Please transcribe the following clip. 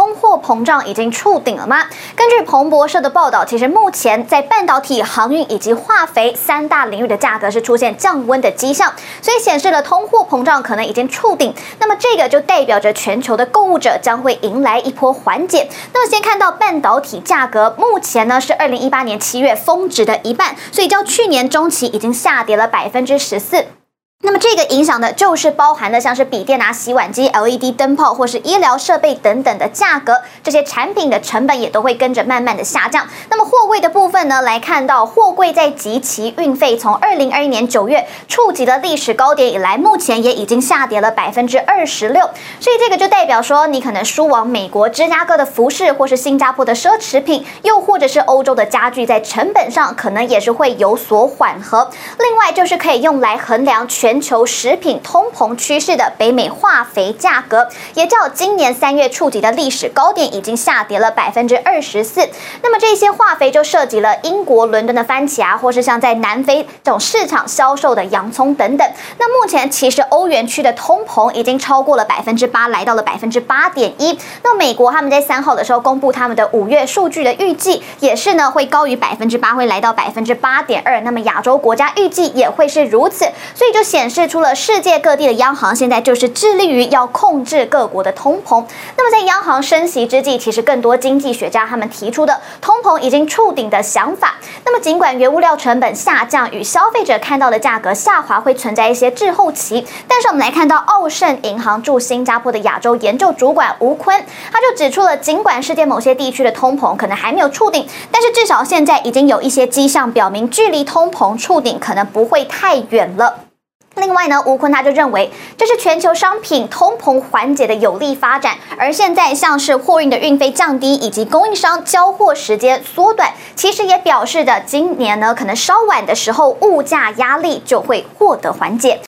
通货膨胀已经触顶了吗？根据彭博社的报道，其实目前在半导体、航运以及化肥三大领域的价格是出现降温的迹象，所以显示了通货膨胀可能已经触顶。那么这个就代表着全球的购物者将会迎来一波缓解。那么先看到半导体价格，目前呢是二零一八年七月峰值的一半，所以较去年中期已经下跌了百分之十四。那么这个影响的就是包含的像是笔电啊、洗碗机、LED 灯泡或是医疗设备等等的价格，这些产品的成本也都会跟着慢慢的下降。那么货柜的部分呢，来看到货柜在即期运费从二零二一年九月触及了历史高点以来，目前也已经下跌了百分之二十六。所以这个就代表说，你可能输往美国芝加哥的服饰，或是新加坡的奢侈品，又或者是欧洲的家具，在成本上可能也是会有所缓和。另外就是可以用来衡量全。全球食品通膨趋势的北美化肥价格，也较今年三月触及的历史高点已经下跌了百分之二十四。那么这些化肥就涉及了英国伦敦的番茄啊，或是像在南非这种市场销售的洋葱等等。那目前其实欧元区的通膨已经超过了百分之八，来到了百分之八点一。那美国他们在三号的时候公布他们的五月数据的预计，也是呢会高于百分之八，会来到百分之八点二。那么亚洲国家预计也会是如此，所以就显。显示出了世界各地的央行现在就是致力于要控制各国的通膨。那么在央行升息之际，其实更多经济学家他们提出的通膨已经触顶的想法。那么尽管原物料成本下降与消费者看到的价格下滑会存在一些滞后期，但是我们来看到奥盛银行驻新加坡的亚洲研究主管吴坤，他就指出了，尽管世界某些地区的通膨可能还没有触顶，但是至少现在已经有一些迹象表明，距离通膨触顶可能不会太远了。另外呢，吴坤他就认为，这是全球商品通膨缓解的有利发展。而现在，像是货运的运费降低，以及供应商交货时间缩短，其实也表示着今年呢，可能稍晚的时候，物价压力就会获得缓解。